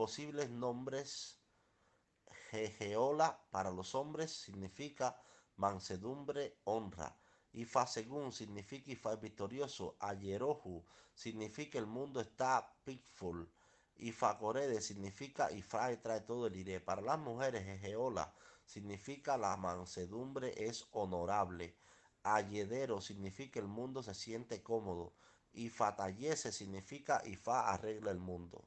posibles nombres Jejeola para los hombres significa mansedumbre, honra. Ifa según significa Ifa es victorioso. Ayerohu significa el mundo está peaceful. Ifa Corede significa Ifa trae todo el iré. Para las mujeres, Jejeola significa la mansedumbre es honorable. Ayedero significa el mundo se siente cómodo. Ifa Tayese significa Ifa arregla el mundo.